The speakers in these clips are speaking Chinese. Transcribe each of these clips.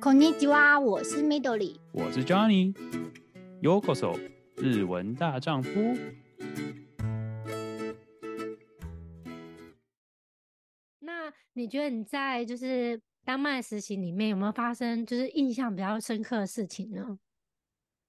こんにちは，我是 Midori，我是 Johnny。Yokoso，日文大丈夫。那你觉得你在就是丹麦实习里面有没有发生就是印象比较深刻的事情呢？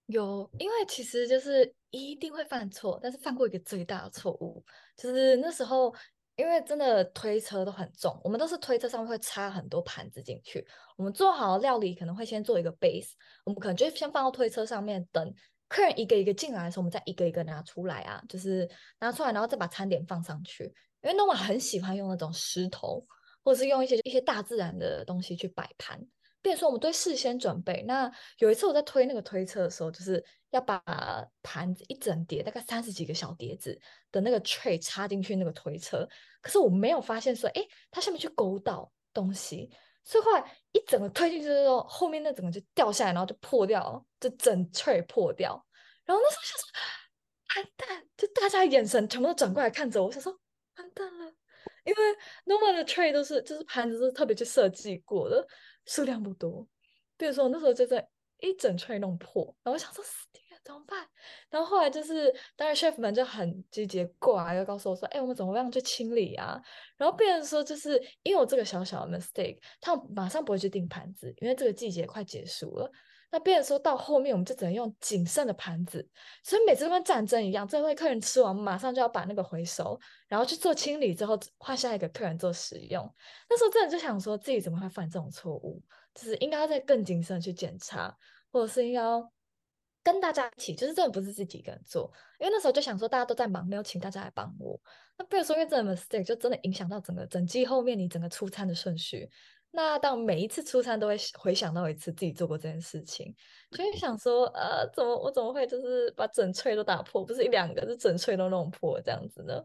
有，因为其实就是一定会犯错，但是犯过一个最大的错误，就是那时候。 因为真的推车都很重，我们都是推车上面会插很多盘子进去。我们做好料理可能会先做一个 base，我们可能就先放到推车上面，等客人一个一个进来的时候，我们再一个一个拿出来啊，就是拿出来，然后再把餐点放上去。因为 n o 很喜欢用那种石头，或者是用一些一些大自然的东西去摆盘。变说我们都事先准备。那有一次我在推那个推车的时候，就是要把盘子一整叠，大概三十几个小碟子的那个 tray 插进去那个推车，可是我没有发现说，哎，它下面去勾到东西，所以后来一整个推进去之后，后面那整个就掉下来，然后就破掉了，就整 tray 破掉。然后那时候想说，完蛋，就大家眼神全部都转过来看着我，我想说，完蛋了，因为 Norma 的 tray 都是就是盘子是特别去设计过的。数量不多，比如说我那时候就在一整串弄破，然后我想说死定了怎么办？然后后来就是当然 chef 们就很积极过来，又告诉我说：“哎，我们怎么样去清理啊？”然后变成说就是因为我这个小小的 mistake，他们马上不会去订盘子，因为这个季节快结束了。那变成说到后面，我们就只能用仅剩的盘子，所以每次都跟战争一样，这位客人吃完，马上就要把那个回收，然后去做清理之后换下一个客人做使用。那时候真的就想说自己怎么会犯这种错误，就是应该要再更谨慎去检查，或者是应该要跟大家一起，就是真的不是自己一个人做，因为那时候就想说大家都在忙，没有请大家来帮我。那比如说因为这个 mistake 就真的影响到整个整季后面你整个出餐的顺序。那到每一次出差都会回想到一次自己做过这件事情，就会想说，呃，怎么我怎么会就是把整脆都打破，不是一两个，是整脆都弄破这样子呢？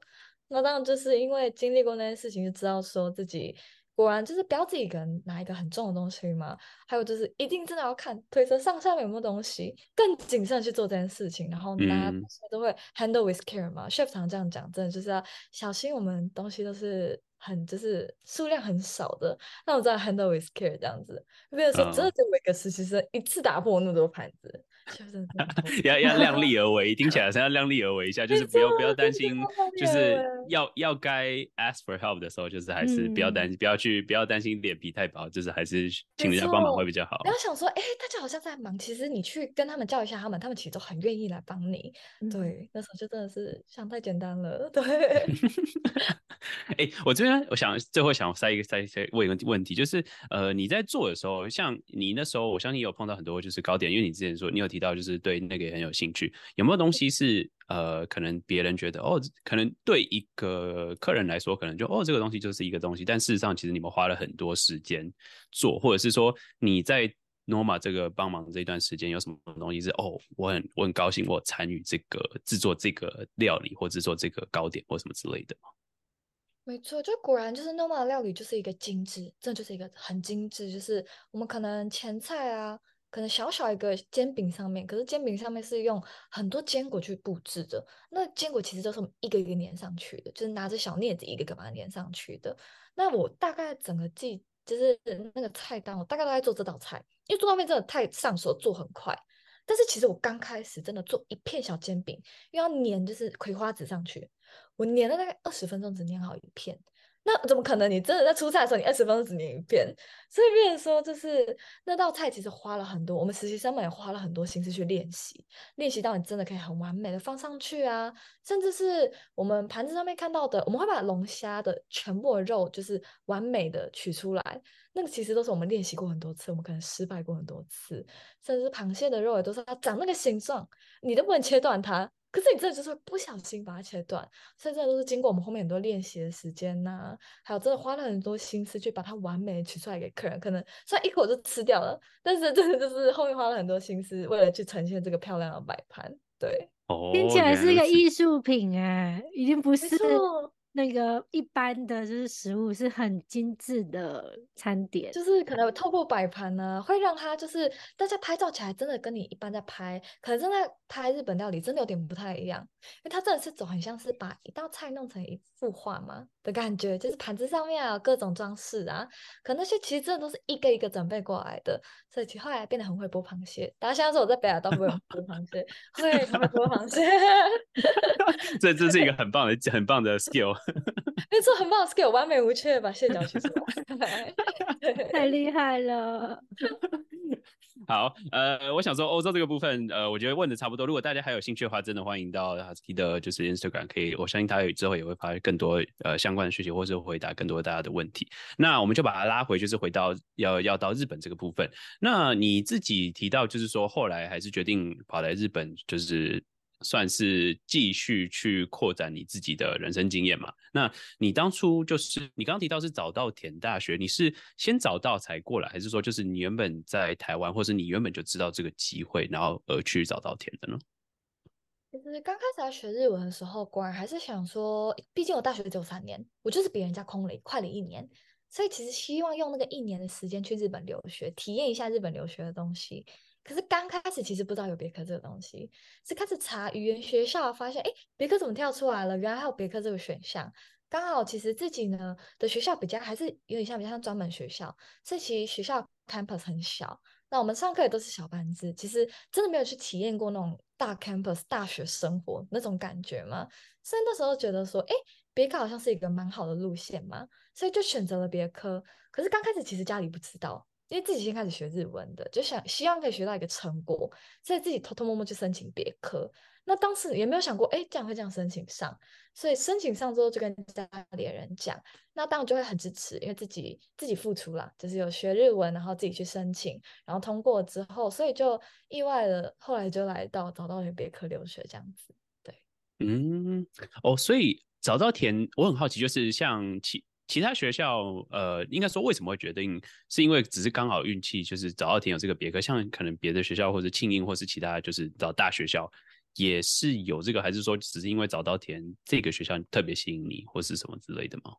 那当然就是因为经历过那件事情，就知道说自己果然就是不要自己一个人拿一个很重的东西嘛。还有就是一定真的要看推车上下面有没有东西，更谨慎去做这件事情。然后大家都会 handle with care 嘛。chef 常这样讲，真的就是要小心，我们东西都是。很就是数量很少的，那我在 handle with care 这样子，没有说真的就每个实习生一次打破那么多盘子，要要量力而为，听起来是要量力而为一下，就是不要不要担心，就是要要该 ask for help 的时候，就是还是不要担心，不要去不要担心脸皮太薄，就是还是请人家帮忙会比较好。不要想说，哎，大家好像在忙，其实你去跟他们叫一下他们，他们其实都很愿意来帮你。对，那时候就真的是想太简单了，对。哎，我这边。我想最后想塞一个塞一问一个问题，就是呃你在做的时候，像你那时候，我相信你有碰到很多就是糕点，因为你之前说你有提到就是对那个也很有兴趣，有没有东西是呃可能别人觉得哦，可能对一个客人来说，可能就哦这个东西就是一个东西，但事实上其实你们花了很多时间做，或者是说你在 Noma 这个帮忙这段时间有什么东西是哦我很我很高兴我参与这个制作这个料理或制作这个糕点或什么之类的。没错，就果然就是 Noma 料理就是一个精致，这就是一个很精致。就是我们可能前菜啊，可能小小一个煎饼上面，可是煎饼上面是用很多坚果去布置的。那坚果其实都是一个一个粘上去的，就是拿着小镊子一个一个把它粘上去的。那我大概整个季就是那个菜单，我大概都在做这道菜，因为做泡面真的太上手，做很快。但是其实我刚开始真的做一片小煎饼，又要粘就是葵花籽上去。我粘了大概二十分钟，只粘好一片。那怎么可能？你真的在出菜的时候，你二十分钟只念一片？所以变成说，就是那道菜其实花了很多，我们实习生们也花了很多心思去练习，练习到你真的可以很完美的放上去啊。甚至是我们盘子上面看到的，我们会把龙虾的全部的肉就是完美的取出来，那个其实都是我们练习过很多次，我们可能失败过很多次。甚至螃蟹的肉也都是它长那个形状，你都不能切断它。可是你真的就是会不小心把它切断，所以这都是经过我们后面很多练习的时间呐、啊，还有真的花了很多心思去把它完美的取出来给客人，可能虽然一口就吃掉了，但是真的就是后面花了很多心思，为了去呈现这个漂亮的摆盘。对，听起来是一个艺术品哎，已经不是那个一般的就是食物是很精致的餐点，就。是可能透过摆盘呢，会让它就是大家拍照起来真的跟你一般在拍，可能正在拍日本料理真的有点不太一样，因为它真的是走很像是把一道菜弄成一幅画嘛的感觉，就是盘子上面啊有各种装饰啊，可那些其实真的都是一个一个准备过来的，所以其后来变得很会剥螃蟹。大家现在说我在北海道不会剥螃蟹，会会剥螃蟹，这这是一个 很棒的很棒的 skill。没错，很棒的 skill，完美无缺，把蟹脚取出来，太厉害了。好，呃，我想说欧洲这个部分，呃，我觉得问的差不多。如果大家还有兴趣的话，真的欢迎到 Hazuki 的，就是 Instagram，可以，我相信他之后也会发更多呃相相关的讯息，或是回答更多大家的问题。那我们就把它拉回，就是回到要要到日本这个部分。那你自己提到，就是说后来还是决定跑来日本，就是。算是继续去扩展你自己的人生经验嘛？那你当初就是你刚刚提到是找到田大学，你是先找到才过来，还是说就是你原本在台湾，或是你原本就知道这个机会，然后而去找到田的呢？其实刚开始在学日文的时候，果然还是想说，毕竟我大学只有三年，我就是比人家空了快了一年，所以其实希望用那个一年的时间去日本留学，体验一下日本留学的东西。可是刚开始其实不知道有别克这个东西，是开始查语言学校，发现哎，别克怎么跳出来了？原来还有别克这个选项。刚好其实自己呢的学校比较还是有点像比较像专门学校，所以其实学校 campus 很小。那我们上课也都是小班制，其实真的没有去体验过那种大 campus 大学生活那种感觉嘛。所以那时候觉得说，哎，别科好像是一个蛮好的路线嘛，所以就选择了别科。可是刚开始其实家里不知道。因为自己先开始学日文的，就想希望可以学到一个成果，所以自己偷偷摸摸去申请别科。那当时也没有想过，哎，这样会这样申请上。所以申请上之后就跟家里人讲，那当然就会很支持，因为自己自己付出了，就是有学日文，然后自己去申请，然后通过之后，所以就意外的后来就来到早稻田别科留学这样子。对，嗯，哦，所以早稻田我很好奇，就是像其。其他学校，呃，应该说为什么会决定？是因为只是刚好运气，就是早稻田有这个别科，像可能别的学校或者庆应或是其他就是找大学校也是有这个，还是说只是因为早稻田这个学校特别吸引你，或是什么之类的吗？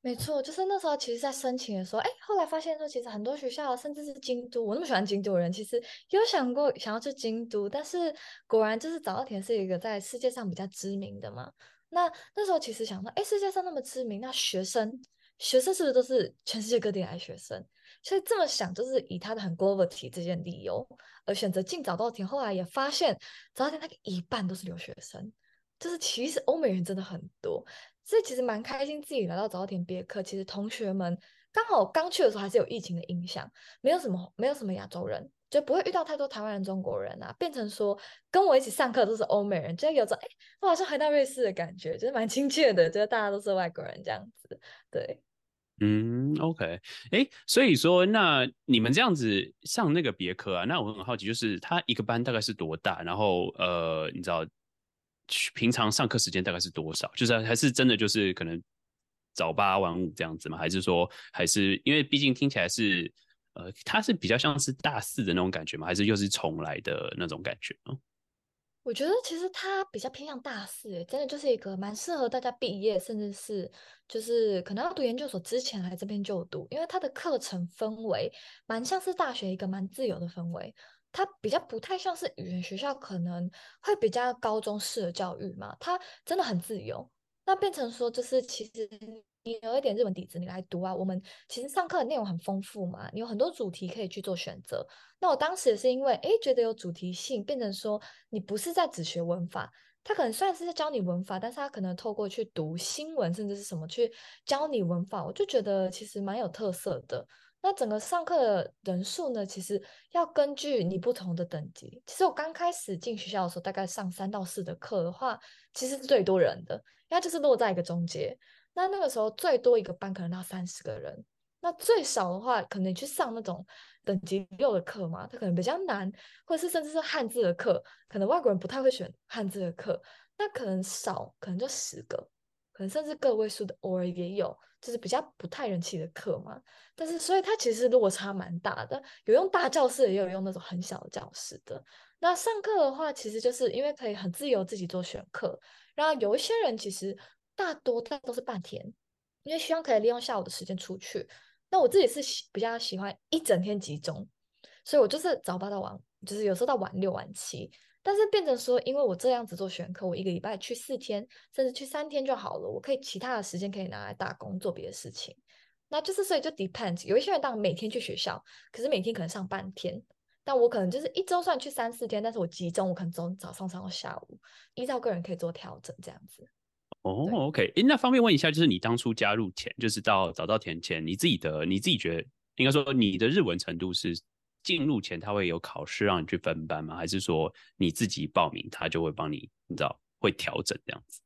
没错，就是那时候其实，在申请的时候，哎，后来发现说，其实很多学校，甚至是京都，我那么喜欢京都的人，其实有想过想要去京都，但是果然就是早稻田是一个在世界上比较知名的嘛。那那时候其实想到，哎，世界上那么知名，那学生学生是不是都是全世界各地来学生？所以这么想，就是以他的很 globality 这件理由而选择进早稻田。后来也发现，早稻田那个一半都是留学生，就是其实欧美人真的很多，所以其实蛮开心自己来到早稻田别克。其实同学们刚好刚去的时候还是有疫情的影响，没有什么没有什么亚洲人。就不会遇到太多台湾人、中国人啊，变成说跟我一起上课都是欧美人，就有种哎，我好像回到瑞士的感觉，就是蛮亲切的，就是大家都是外国人这样子。对，嗯，OK，哎，所以说那你们这样子上那个别科啊，那我很好奇，就是他一个班大概是多大？然后呃，你知道平常上课时间大概是多少？就是还是真的就是可能早八晚五这样子吗？还是说还是因为毕竟听起来是。呃，他是比较像是大四的那种感觉吗？还是又是重来的那种感觉呢？我觉得其实它比较偏向大四，诶，真的就是一个蛮适合大家毕业，甚至是就是可能要读研究所之前来这边就读，因为它的课程氛围蛮像是大学一个蛮自由的氛围，它比较不太像是语言学校，可能会比较高中式的教育嘛，它真的很自由，那变成说就是其实。你有一点日文底子，你来读啊。我们其实上课的内容很丰富嘛，你有很多主题可以去做选择。那我当时也是因为哎觉得有主题性，变成说你不是在只学文法，他可能算是在教你文法，但是他可能透过去读新闻甚至是什么去教你文法，我就觉得其实蛮有特色的。那整个上课的人数呢，其实要根据你不同的等级。其实我刚开始进学校的时候，大概上三到四的课的话，其实是最多人的，因为就是落在一个中间。那那个时候最多一个班可能到三十个人，那最少的话可能你去上那种等级六的课嘛，它可能比较难，或者是甚至是汉字的课，可能外国人不太会选汉字的课，那可能少，可能就十个，可能甚至个位数的偶尔也有，就是比较不太人气的课嘛。但是所以它其实落差蛮大的，有用大教室，也有用那种很小的教室的。那上课的话，其实就是因为可以很自由自己做选课，然后有一些人其实。大多大都是半天，因为希望可以利用下午的时间出去。那我自己是喜比较喜欢一整天集中，所以我就是早八到晚，就是有时候到晚六晚七。但是变成说，因为我这样子做选课，我一个礼拜去四天，甚至去三天就好了，我可以其他的时间可以拿来打工做别的事情。那就是所以就 depends，有一些人当然每天去学校，可是每天可能上半天，但我可能就是一周算去三四天，但是我集中，我可能从早上上到下午，依照个人可以做调整这样子。哦，OK，诶，那方便问一下，就是你当初加入前，就是到早稻田前，你自己的你自己觉得，应该说你的日文程度是进入前他会有考试让你去分班吗？还是说你自己报名他就会帮你，你知道会调整这样子？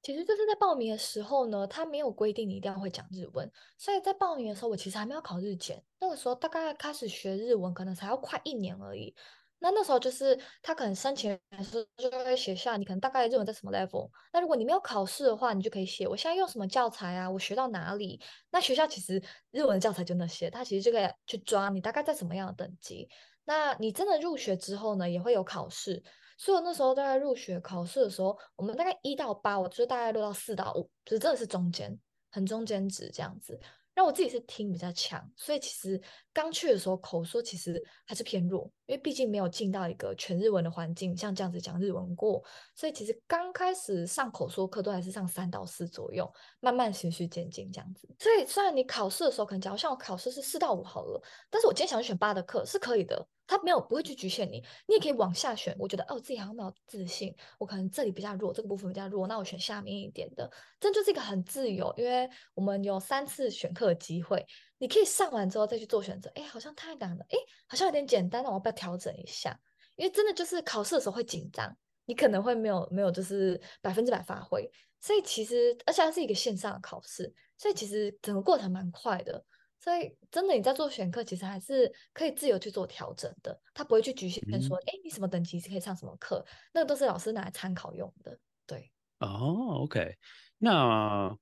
其实就是在报名的时候呢，他没有规定你一定要会讲日文，所以在报名的时候，我其实还没有考日检。那个时候大概开始学日文，可能才要快一年而已。那那时候就是他可能申请的时候就会写下你可能大概日文在什么 level。那如果你没有考试的话，你就可以写我现在用什么教材啊，我学到哪里。那学校其实日文教材就那些，他其实就可以去抓你大概在什么样的等级。那你真的入学之后呢，也会有考试。所以我那时候大概入学考试的时候，我们大概一到八，我就大概六到四到五，就是真的是中间，很中间值这样子。那我自己是听比较强，所以其实刚去的时候口说其实还是偏弱，因为毕竟没有进到一个全日文的环境，像这样子讲日文过，所以其实刚开始上口说课都还是上三到四左右，慢慢循序渐进这样子。所以虽然你考试的时候可能假如像我考试是四到五好了，但是我今天想选八的课是可以的。他没有不会去局限你，你也可以往下选。我觉得哦，自己好像没有自信，我可能这里比较弱，这个部分比较弱，那我选下面一点的。这就是一个很自由，因为我们有三次选课的机会，你可以上完之后再去做选择。哎，好像太难了，哎，好像有点简单，了我要不要调整一下？因为真的就是考试的时候会紧张，你可能会没有没有就是百分之百发挥。所以其实而且它是一个线上的考试，所以其实整个过程蛮快的。所以，真的你在做选课，其实还是可以自由去做调整的。他不会去局限说，哎、嗯，你什么等级是可以上什么课，那个都是老师拿来参考用的。对，哦，OK，那，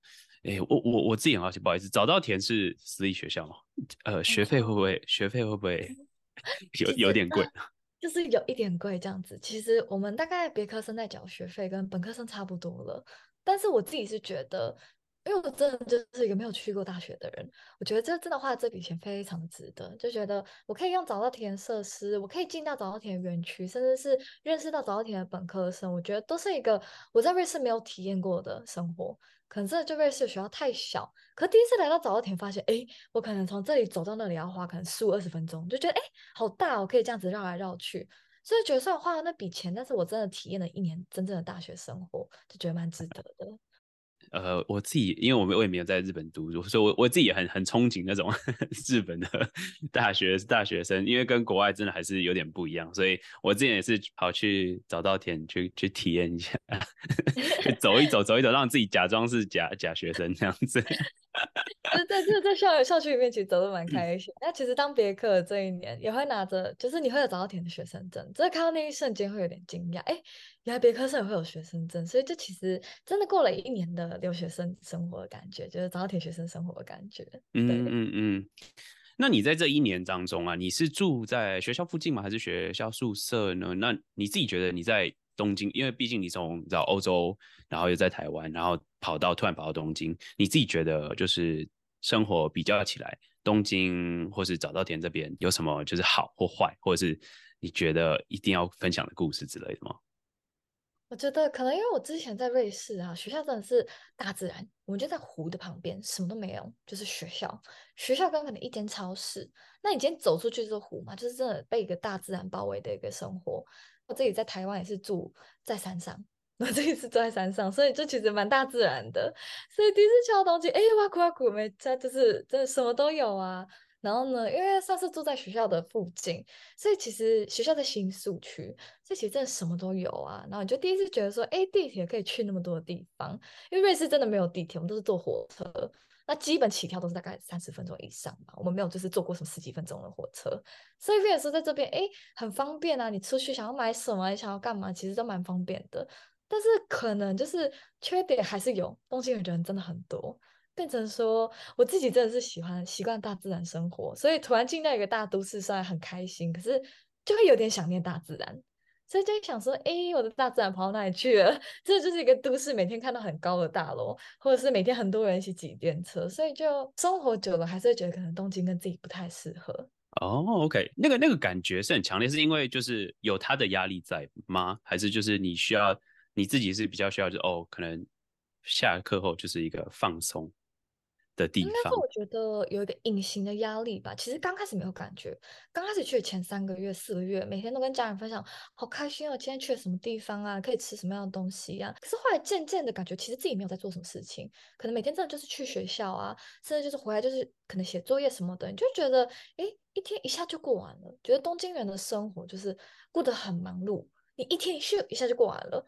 哎，我我我自己很好奇，不好意思，早稻田是私立学校吗？呃，学费会不会？学费会不会 有有点贵？就是有一点贵这样子。其实我们大概别科生在缴学费跟本科生差不多了，但是我自己是觉得。因为我真的就是一个没有去过大学的人，我觉得这真的花这笔钱非常值得，就觉得我可以用早稻田设施，我可以进到早稻田园区，甚至是认识到早稻田的本科生，我觉得都是一个我在瑞士没有体验过的生活。可能真的就瑞士的学校太小，可第一次来到早稻田，发现哎，我可能从这里走到那里要花可能十五二十分钟，就觉得哎，好大哦，可以这样子绕来绕去，所以觉得虽然花了那笔钱，但是我真的体验了一年真正的大学生活，就觉得蛮值得的。呃，我自己因为我们我也没有在日本读书，所以我我自己也很很憧憬那种 日本的 大学大学生，因为跟国外真的还是有点不一样，所以我之前也是跑去早稻田去去体验一下，走一走走一走，让自己假装是假假学生这样子。在在在在校校区里面，其实走得蛮开心。那、其实当别课这一年，也会拿着，就是你会有早稻田的学生证，只是看到那一瞬间会有点惊讶，哎、原来别科生也会有学生证，所以这其实真的过了一年的留学生生活的感觉，就是早稻田学生生活的感觉。嗯嗯嗯。那你在这一年当中啊，你是住在学校附近吗？还是学校宿舍呢？那你自己觉得你在东京，因为毕竟你从你知道欧洲，然后又在台湾，然后跑到突然跑到东京，你自己觉得就是。生活比较起来，东京或是早稻田这边有什么就是好或坏，或者是你觉得一定要分享的故事之类的吗？我觉得可能因为我之前在瑞士啊，学校真的是大自然，我们就在湖的旁边，什么都没有，就是学校。学校跟可能一间超市，那你今天走出去就是湖嘛，就是真的被一个大自然包围的一个生活。我自己在台湾也是住在山上。我这一次住在山上，所以就其实蛮大自然的。所以第一次去到东京，哎，哇酷哇酷，没在，就是真的什么都有啊。然后呢，因为上次住在学校的附近，所以其实学校在新宿区，所以其实真的什么都有啊。然后你就第一次觉得说，哎，地铁可以去那么多的地方，因为瑞士真的没有地铁，我们都是坐火车，那基本起跳都是大概三十分钟以上吧。我们没有就是坐过什么十几分钟的火车，所以变成说在这边，哎，很方便啊。你出去想要买什么，你想要干嘛，其实都蛮方便的。但是可能就是缺点还是有，东京的人真的很多，变成说我自己真的是喜欢习惯大自然生活，所以突然进到一个大都市，虽然很开心，可是就会有点想念大自然。所以就会想说，哎，我的大自然跑到哪里去了？这就是一个都市，每天看到很高的大楼，或者是每天很多人一起挤电车，所以就生活久了，还是会觉得可能东京跟自己不太适合。哦、，OK，那个那个感觉是很强烈，是因为就是有他的压力在吗？还是就是你需要你自己是比较需要就，就哦，可能下课后就是一个放松。的地方，应该是我觉得有一个隐形的压力吧。其实刚开始没有感觉，刚开始去的前三个月、四个月，每天都跟家人分享，好开心哦！今天去了什么地方啊？可以吃什么样的东西呀、啊？可是后来渐渐的感觉，其实自己没有在做什么事情，可能每天真的就是去学校啊，甚至就是回来就是可能写作业什么的，你就觉得，哎，一天一下就过完了。觉得东京人的生活就是过得很忙碌，你一天一咻一下就过完了，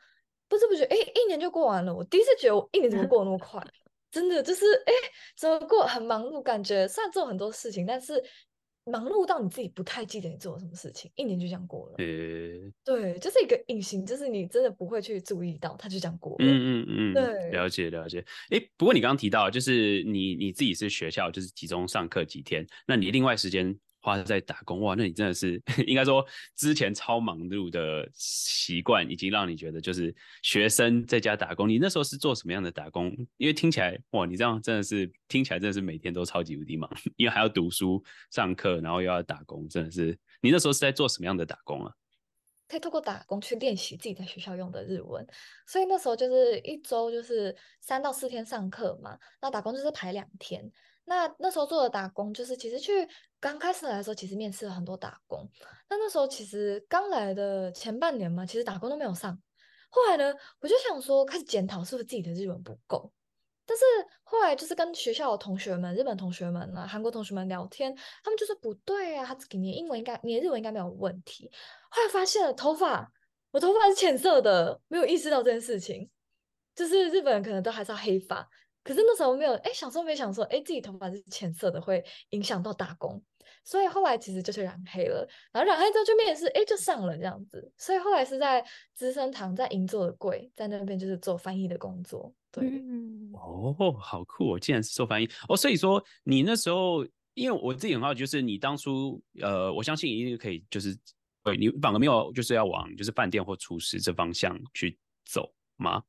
不知不觉，哎，一年就过完了。我第一次觉得我一年怎么过那么快？真的就是哎，怎么过很忙碌，感觉虽然做很多事情，但是忙碌到你自己不太记得你做了什么事情，一年就这样过了。呃，对，就是一个隐形，就是你真的不会去注意到，它就这样过了。嗯嗯嗯，对，了解了解。哎，不过你刚刚提到，就是你你自己是学校，就是集中上课几天，那你另外时间。花在打工哇，那你真的是 应该说之前超忙碌的习惯，已经让你觉得就是学生在家打工。你那时候是做什么样的打工？因为听起来哇，你这样真的是听起来真的是每天都超级无敌忙，因为还要读书、上课，然后又要打工，真的是。你那时候是在做什么样的打工啊？可以透过打工去练习自己在学校用的日文，所以那时候就是一周就是三到四天上课嘛，那打工就是排两天。那那时候做的打工，就是其实去刚开始来的时候，其实面试了很多打工。那那时候其实刚来的前半年嘛，其实打工都没有上。后来呢，我就想说，开始检讨是不是自己的日文不够。但是后来就是跟学校的同学们、日本同学们啊、韩国同学们聊天，他们就说不对啊，他给你的英文应该、你的日文应该没有问题。后来发现了头发，我头发是浅色的，没有意识到这件事情，就是日本人可能都还是要黑发。可是那时候没有哎，想说没想说哎，自己头发是浅色的会影响到打工，所以后来其实就是染黑了，然后染黑之后就面试，哎，就上了这样子。所以后来是在资生堂，在银座的柜，在那边就是做翻译的工作。对，嗯、哦，好酷哦，竟然是做翻译哦。所以说你那时候，因为我自己很好奇，就是你当初呃，我相信一定可以，就是对你反而没有就是要往就是饭店或厨师这方向去走吗？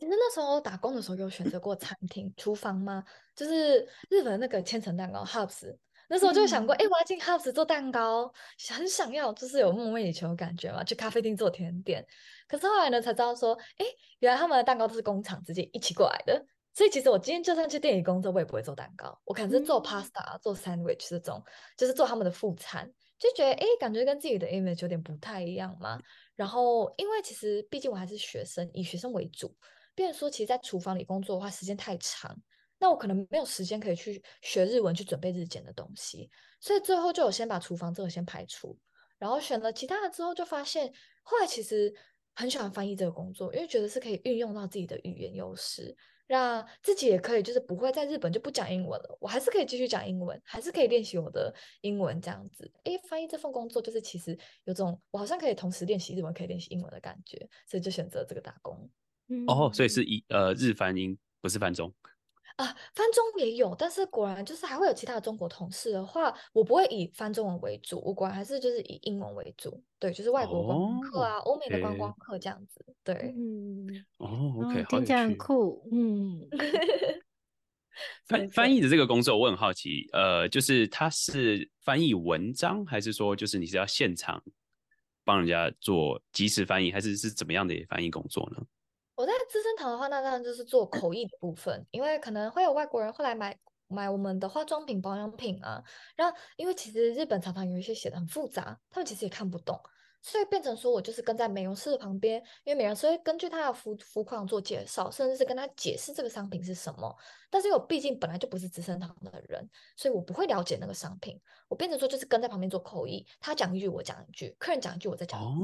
其实那时候打工的时候有选择过餐厅厨房吗？就是日本那个千层蛋糕 Hubs，那时候就想过，哎、嗯，我要进 Hubs 做蛋糕，很想要，就是有梦寐以求的感觉嘛，去咖啡厅做甜点。可是后来呢，才知道说，哎，原来他们的蛋糕都是工厂直接一起过来的。所以其实我今天就算去店里工作，我也不会做蛋糕，我可能是做 pasta、嗯、做 sandwich 这种，就是做他们的副餐，就觉得哎，感觉跟自己的 image 有点不太一样嘛。然后因为其实毕竟我还是学生，以学生为主。变说，其实，在厨房里工作的话，时间太长，那我可能没有时间可以去学日文，去准备日检的东西，所以最后就有先把厨房这个先排除，然后选了其他的之后，就发现后来其实很喜欢翻译这个工作，因为觉得是可以运用到自己的语言优势，让自己也可以就是不会在日本就不讲英文了，我还是可以继续讲英文，还是可以练习我的英文这样子。诶，翻译这份工作就是其实有种我好像可以同时练习日文，可以练习英文的感觉，所以就选择这个打工。哦，所以是以呃日翻英，不是翻中。啊，翻中也有，但是果然就是还会有其他的中国同事的话，我不会以翻中文为主，我果然还是就是以英文为主，对，就是外国观光客啊，欧、哦、美的观光客这样子，对，嗯，哦，OK，听起来很酷，嗯，翻翻译的这个工作我很好奇，呃，就是他是翻译文章，还是说就是你是要现场帮人家做即时翻译，还是是怎么样的翻译工作呢？我在资生堂的话，那当然就是做口译的部分，因为可能会有外国人会来买买我们的化妆品、保养品啊。然后，因为其实日本常常有一些写的很复杂，他们其实也看不懂。所以变成说，我就是跟在美容师的旁边，因为美容师会根据他的肤肤况做介绍，甚至是跟他解释这个商品是什么。但是因为我毕竟本来就不是资生堂的人，所以我不会了解那个商品。我变成说，就是跟在旁边做口译，他讲一句我讲一句，客人讲一句我再讲一句，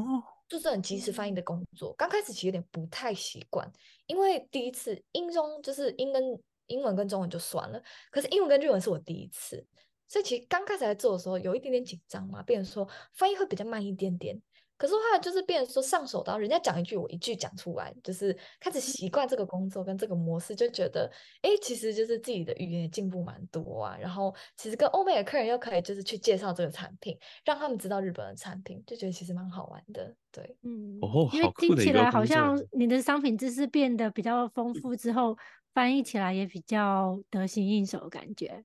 就是很及时翻译的工作。刚开始其实有点不太习惯，因为第一次英中就是英跟英文跟中文就算了，可是英文跟日文是我第一次。所以其实刚开始来做的时候，有一点点紧张嘛，变成说翻译会比较慢一点点，可是后来就是变成说上手到人家讲一句，我一句讲出来，就是开始习惯这个工作跟这个模式，就觉得哎，其实就是自己的语言也进步蛮多啊。然后其实跟欧美的客人又可以就是去介绍这个产品，让他们知道日本的产品，就觉得其实蛮好玩的。对，嗯，哦，因为听起来好像你的商品知识变得比较丰富之后，嗯、翻译起来也比较得心应手，感觉。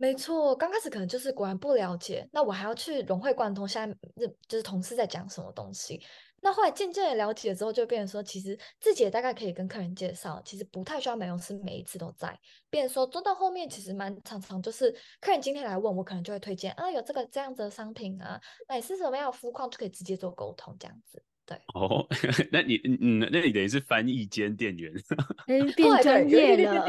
没错，刚开始可能就是果然不了解，那我还要去融会贯通，现在日就是同事在讲什么东西。那后来渐渐的了解了之后，就变成说，其实自己也大概可以跟客人介绍，其实不太需要美容师每一次都在。变成说做到后面，其实蛮常常就是客人今天来问我，可能就会推荐啊，有这个这样子的商品啊，那你是什么样的肤况，就可以直接做沟通这样子。对哦，那你嗯，那你等于是翻译兼店员，变专业了，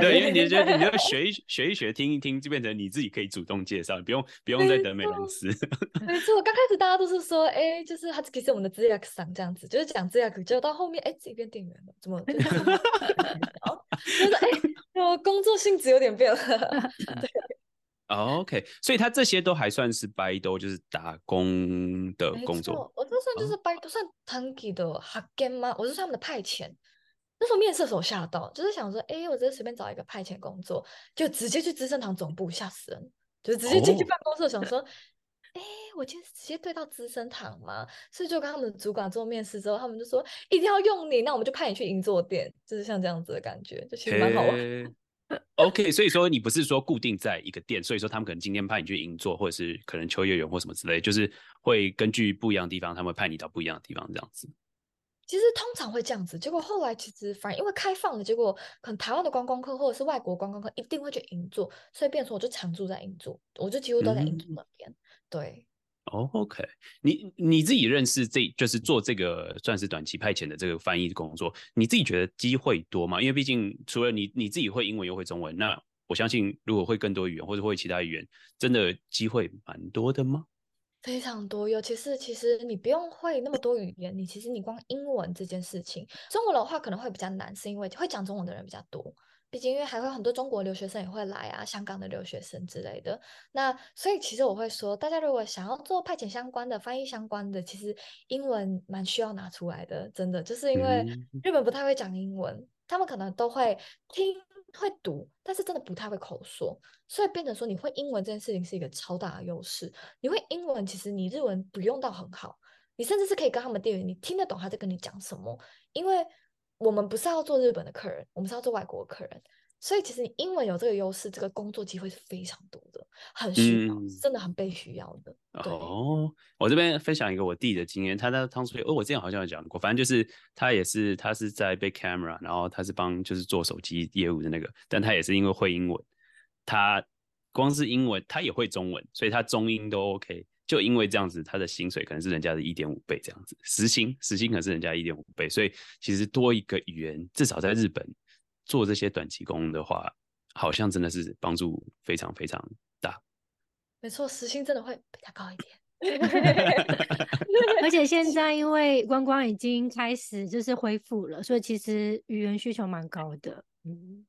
对，因为你就你就 学一学一学，听一听，就变成你自己可以主动介绍，不用不用再等美容师。没错，刚开始大家都是说，哎、欸，就是他其实我们的资料上这样子，就是讲资料，结果到后面，哎、欸，自己变店员了，怎么？就是哎，我、欸、工作性质有点变了，对。Oh, OK，所以他这些都还算是拜都，就是打工的工作。我这算就是拜都算 tanki 的派遣吗？我是他们的派遣。那时候面试的时候吓到，就是想说，哎、欸，我直接随便找一个派遣工作，就直接去资生堂总部，吓死人！就直接进去办公室，想说，哎、oh. 欸，我今天直接对到资生堂吗？所以就跟他们的主管做面试之后，他们就说一定要用你，那我们就派你去银座店，就是像这样子的感觉，就其实蛮好玩。Hey. OK，所以说你不是说固定在一个店，所以说他们可能今天派你去银座，或者是可能秋叶原或什么之类，就是会根据不一样的地方，他们会派你到不一样的地方这样子。其实通常会这样子，结果后来其实反而因为开放了，结果可能台湾的观光客或者是外国观光客一定会去银座，所以变成我就常住在银座，我就几乎都在银座那边。嗯、对。哦、oh，OK，你你自己认识这就是做这个算是短期派遣的这个翻译工作，你自己觉得机会多吗？因为毕竟除了你你自己会英文又会中文，那我相信如果会更多语言或者会其他语言，真的机会蛮多的吗？非常多，尤其是其实你不用会那么多语言，你其实你光英文这件事情，中文的话可能会比较难，是因为会讲中文的人比较多。毕竟，因为还会很多中国留学生也会来啊，香港的留学生之类的。那所以，其实我会说，大家如果想要做派遣相关的、翻译相关的，其实英文蛮需要拿出来的。真的，就是因为日本不太会讲英文，他们可能都会听、会读，但是真的不太会口说。所以变成说，你会英文这件事情是一个超大的优势。你会英文，其实你日文不用到很好，你甚至是可以跟他们店员，你听得懂他在跟你讲什么，因为。我们不是要做日本的客人，我们是要做外国的客人，所以其实你英文有这个优势，这个工作机会是非常多的，很需要，嗯、真的很被需要的。哦，我这边分享一个我弟的经验，他在当初，哦，我之前好像有讲过，反正就是他也是，他是在 Big Camera，然后他是帮就是做手机业务的那个，但他也是因为会英文，他光是英文，他也会中文，所以他中英都 OK。就因为这样子，他的薪水可能是人家的一点五倍这样子，时薪时薪可能是人家一点五倍，所以其实多一个语言，至少在日本做这些短期工的话，好像真的是帮助非常非常大。没错，时薪真的会比较高一点。而且现 在因为观光已经开始就是恢复了，所以其实语言需求蛮高的。嗯。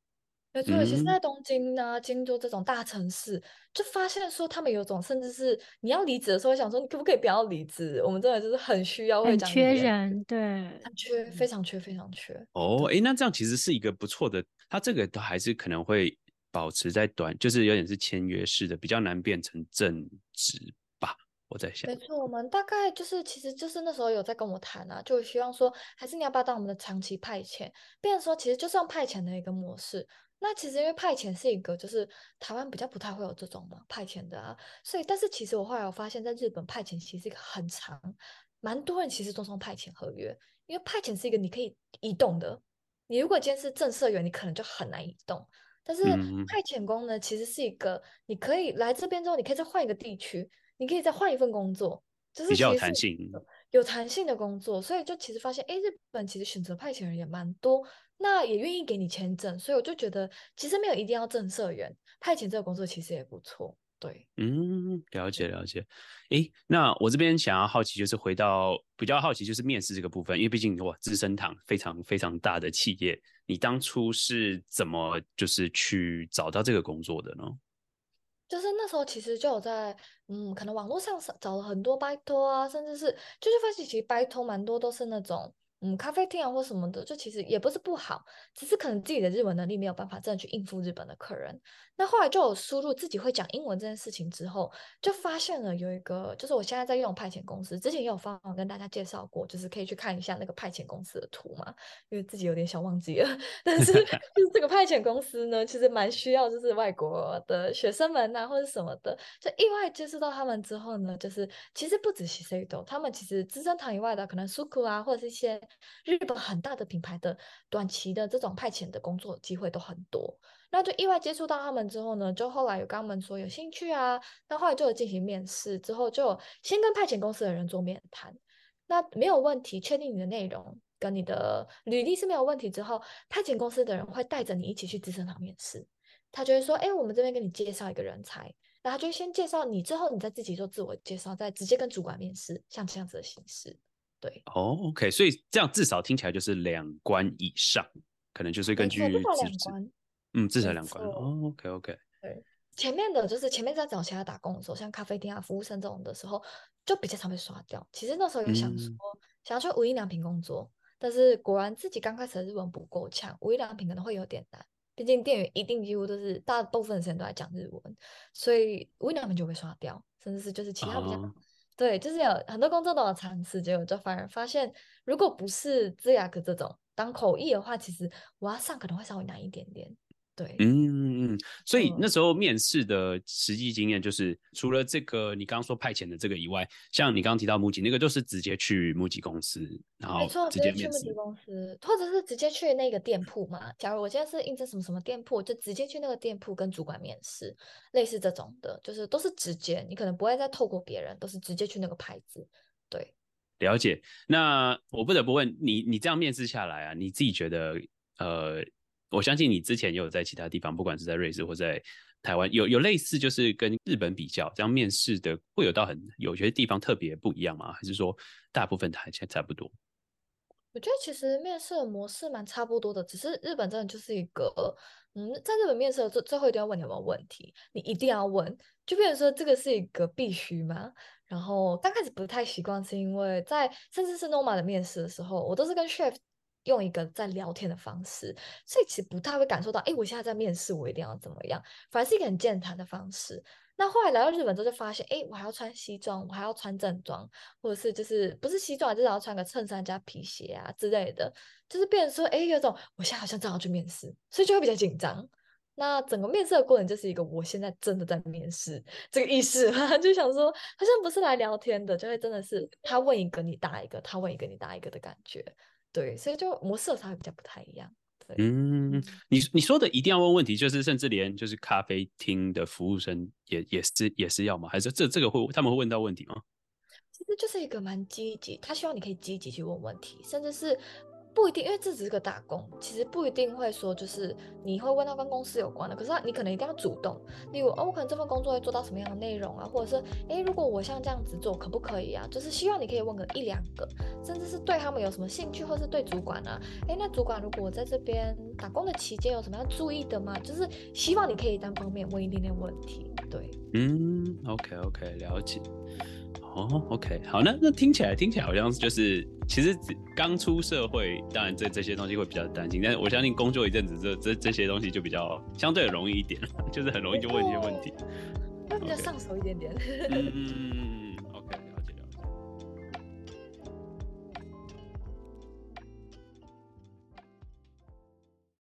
没错，其实在东京啊、京都这种大城市，就发现说他们有种，甚至是你要离职的时候，想说你可不可以不要离职？我们真的就是很需要会讲，很缺人，对，很缺，非常缺，非常缺。哦，哎，那这样其实是一个不错的，他这个都还是可能会保持在短，就是有点是签约式的，比较难变成正职吧。我在想，没错，我们大概就是，其实就是那时候有在跟我谈啊，就希望说，还是你要不要当我们的长期派遣？变成说，其实就是用派遣的一个模式。那其实因为派遣是一个，就是台湾比较不太会有这种嘛派遣的啊，所以但是其实我后来我发现，在日本派遣其实是一个很长，蛮多人其实都是用派遣合约，因为派遣是一个你可以移动的，你如果今天是正社员，你可能就很难移动，但是派遣工呢，其实是一个你可以来这边之后，你可以再换一个地区，你可以再换一份工作，就是比较有弹性，有弹性的工作，所以就其实发现，哎，日本其实选择派遣人也蛮多。那也愿意给你签证，所以我就觉得其实没有一定要正社员，派遣这个工作其实也不错。对，嗯，了解了解。诶，那我这边想要好奇，就是回到比较好奇，就是面试这个部分，因为毕竟哇，资生堂非常非常大的企业，你当初是怎么就是去找到这个工作的呢？就是那时候其实就有在，嗯，可能网络上找了很多拜托啊，甚至是就是发现其实拜托蛮多都是那种。嗯，咖啡厅啊或什么的，就其实也不是不好，只是可能自己的日文能力没有办法真的去应付日本的客人。那后来就有输入自己会讲英文这件事情之后，就发现了有一个，就是我现在在用派遣公司，之前也有方法跟大家介绍过，就是可以去看一下那个派遣公司的图嘛，因为自己有点小忘记了。但是 就是这个派遣公司呢，其实蛮需要就是外国的学生们啊或者什么的，就意外接触到他们之后呢，就是其实不止西塞多，他们其实资生堂以外的可能 Suku 啊或者是一些。日本很大的品牌的短期的这种派遣的工作机会都很多，那就意外接触到他们之后呢，就后来有跟他们说有兴趣啊，那后来就有进行面试，之后就先跟派遣公司的人做面谈，那没有问题，确定你的内容跟你的履历是没有问题之后，派遣公司的人会带着你一起去资生堂面试，他就会说，哎，我们这边给你介绍一个人才，那他就先介绍你，之后你再自己做自我介绍，再直接跟主管面试，像这样子的形式。对哦、oh，OK，所以这样至少听起来就是两关以上，可能就是根据至少两关，嗯，至少两关哦，OK，OK。对，前面的就是前面在找其他打工的时候，像咖啡店啊、服务生这种的时候，就比较常被刷掉。其实那时候有想说，嗯、想要去无印良品工作，但是果然自己刚开始的日文不够强，无印良品可能会有点难，毕竟店员一定几乎都是大部分的时间都在讲日文，所以无印良品就被刷掉，甚至是就是其他比较。对，就是有很多工作都要尝试，结果就反而发现，如果不是这样的这种当口译的话，其实我要上可能会稍微难一点点。对，嗯嗯，所以那时候面试的实际经验就是，除了这个你刚刚说派遣的这个以外，像你刚刚提到 MUJI 那个，都是直接去 MUJI 公司，然后直接去 MUJI 公司，或者是直接去那个店铺嘛。假如我现在是应征什么什么店铺，就直接去那个店铺跟主管面试，类似这种的，就是都是直接，你可能不会再透过别人，都是直接去那个牌子。对，了解。那我不得不问你，你这样面试下来啊，你自己觉得呃？我相信你之前也有在其他地方，不管是在瑞士或在台湾，有有类似就是跟日本比较这样面试的，会有到很有些地方特别不一样吗？还是说大部分还差不多？我觉得其实面试的模式蛮差不多的，只是日本真的就是一个，嗯，在日本面试的最最后一定要问你有没有问题，你一定要问，就比如说这个是一个必须吗。然后刚开始不太习惯，是因为在甚至是 Noma 的面试的时候，我都是跟 chef。用一个在聊天的方式，所以其实不太会感受到，哎，我现在在面试，我一定要怎么样，反而是一个很健谈的方式。那后来来到日本之后，就发现，哎，我还要穿西装，我还要穿正装，或者是就是不是西装，就是要穿个衬衫加皮鞋啊之类的，就是变成说，哎，有种我现在好像正要去面试，所以就会比较紧张。那整个面试的过程就是一个我现在真的在面试这个意思，就想说好像不是来聊天的，就会真的是他问一个你答一个，他问一个你答一个的感觉。对，所以就模式才会比较不太一样。对，嗯，你你说的一定要问问题，就是甚至连就是咖啡厅的服务生也也是也是要吗？还是这这个会他们会问到问题吗？其实就是一个蛮积极，他希望你可以积极去问问题，甚至是。不一定，因为这只是个打工，其实不一定会说就是你会问到跟公司有关的。可是你可能一定要主动，例如哦，我可能这份工作会做到什么样的内容啊，或者是诶，如果我像这样子做，可不可以啊？就是希望你可以问个一两个，甚至是对他们有什么兴趣，或是对主管啊，诶，那主管如果在这边打工的期间有什么要注意的吗？就是希望你可以单方面问一点点问题。对，嗯，OK OK，了解。哦、oh，OK，好，那那听起来听起来好像就是，其实刚出社会，当然这这些东西会比较担心，但是我相信工作一阵子，这这这些东西就比较相对容易一点，就是很容易就问一些问题，会比较上手一点点。嗯 嗯嗯。